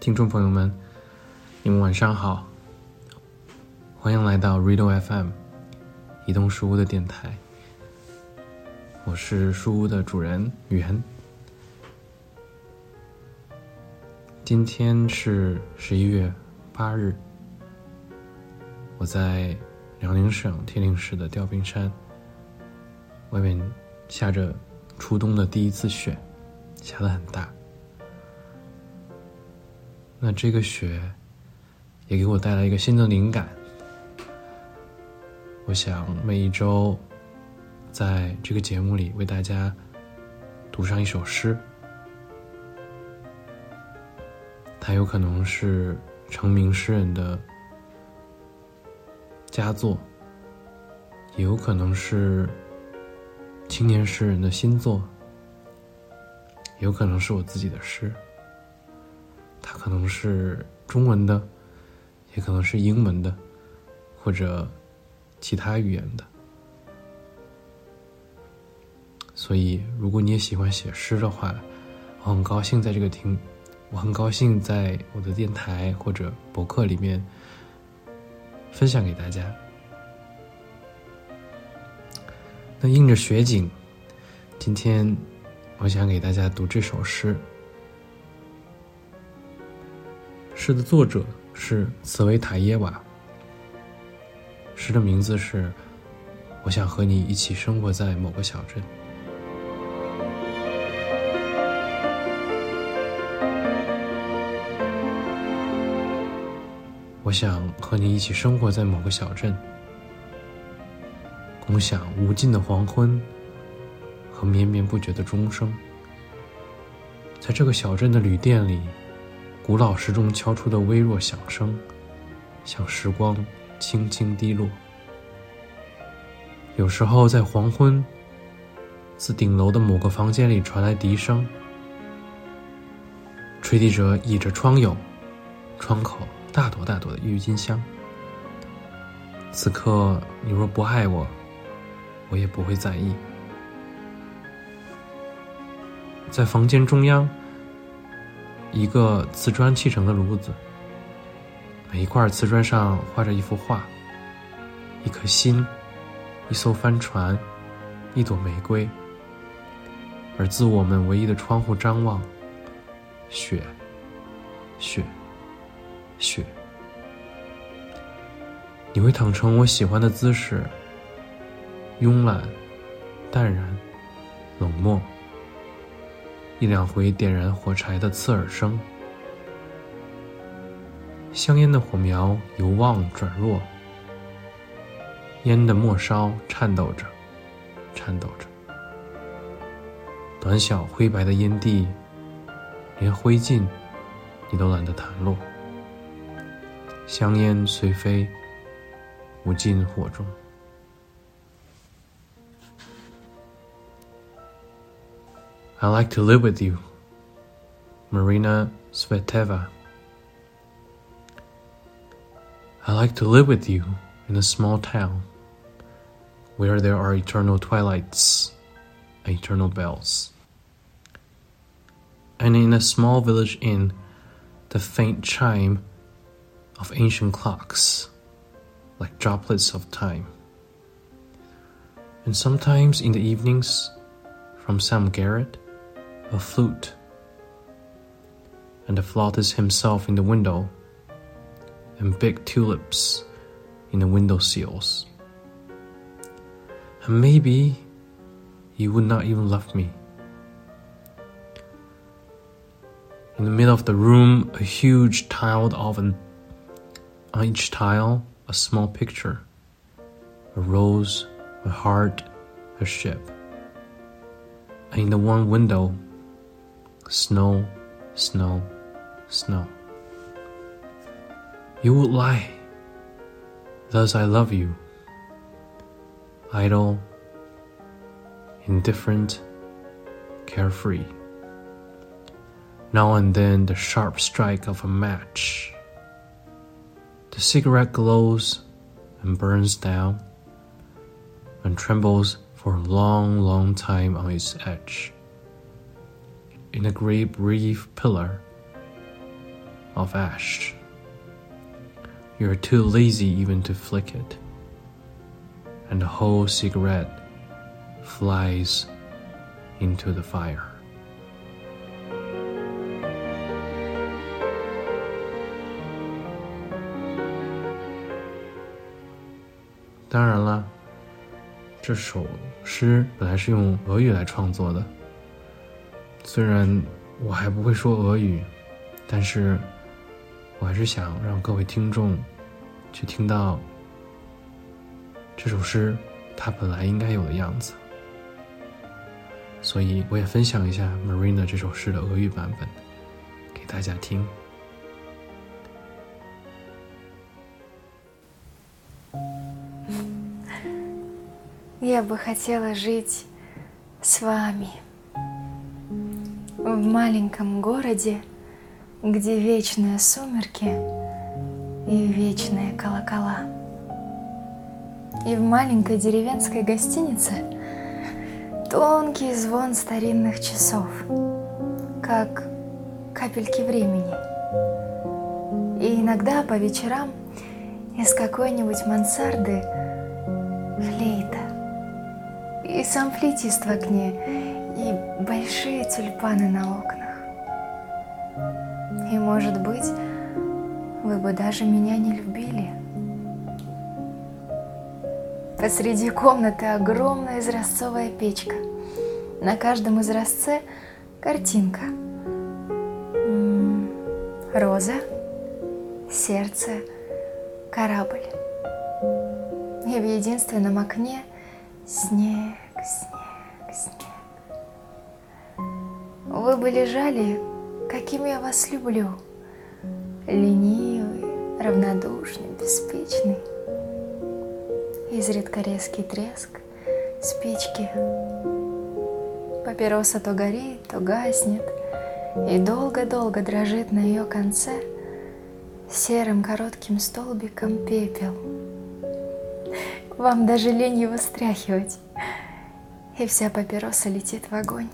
听众朋友们，你们晚上好，欢迎来到 Rido FM 移动书屋的电台，我是书屋的主人袁。今天是十一月八日，我在辽宁省铁岭市的吊冰山，外面下着初冬的第一次雪，下的很大。那这个雪也给我带来一个新的灵感。我想每一周在这个节目里为大家读上一首诗，它有可能是成名诗人的佳作，也有可能是青年诗人的新作，有可能是我自己的诗。它可能是中文的，也可能是英文的，或者其他语言的。所以，如果你也喜欢写诗的话，我很高兴在这个听，我很高兴在我的电台或者博客里面分享给大家。那映着雪景，今天我想给大家读这首诗。诗的作者是茨维塔耶娃。诗的名字是《我想和你一起生活在某个小镇》。我想和你一起生活在某个小镇，共享无尽的黄昏和绵绵不绝的钟声。在这个小镇的旅店里。古老时钟敲出的微弱响声，像时光轻轻滴落。有时候在黄昏，自顶楼的某个房间里传来笛声，吹笛者倚着窗牖，窗口大朵大朵的郁金香。此刻你若不爱我，我也不会在意。在房间中央。一个瓷砖砌成的炉子，每一块瓷砖上画着一幅画，一颗心，一艘帆船，一朵玫瑰。而自我们唯一的窗户张望，雪，雪，雪。你会躺成我喜欢的姿势，慵懒，淡然，冷漠。一两回点燃火柴的刺耳声，香烟的火苗由旺转弱，烟的末梢颤抖着，颤抖着。短小灰白的烟蒂，连灰烬你都懒得弹落。香烟随飞，无尽火中。I like to live with you. Marina Sveteva. I like to live with you in a small town where there are eternal twilights and eternal bells. And in a small village inn, the faint chime of ancient clocks, like droplets of time. And sometimes in the evenings, from some garret, a flute, and the flautist himself in the window, and big tulips in the window sills. And maybe you would not even love me. In the middle of the room, a huge tiled oven. On each tile, a small picture a rose, a heart, a ship. And in the one window, Snow, snow, snow. You would lie. Thus I love you. Idle, indifferent, carefree. Now and then the sharp strike of a match. The cigarette glows and burns down and trembles for a long, long time on its edge in a great brief pillar, of ash. You're too lazy even to flick it, and the whole cigarette flies into the fire. 当然了，这首诗本来是用俄语来创作的。 虽然我还不会说俄语，但是我还是想让各位听众去听到这首诗它本来应该有的样子。所以我也分享一下 Marina 这首诗的俄语版本给大家听。Я бы хотела жить с вами В маленьком городе, где вечные сумерки и вечные колокола. И в маленькой деревенской гостинице тонкий звон старинных часов, как капельки времени. И иногда по вечерам из какой-нибудь мансарды флейта и сам флейтист в окне, большие тюльпаны на окнах. И, может быть, вы бы даже меня не любили. Посреди комнаты огромная изразцовая печка. На каждом изразце картинка. Роза, сердце, корабль. И в единственном окне снег, снег, снег. Вы бы лежали, каким я вас люблю, ленивый, равнодушный, беспечный. Изредка резкий треск спички. Папироса то горит, то гаснет, и долго-долго дрожит на ее конце серым коротким столбиком пепел — вам даже лень его стряхивать. И вся папироса летит в огонь.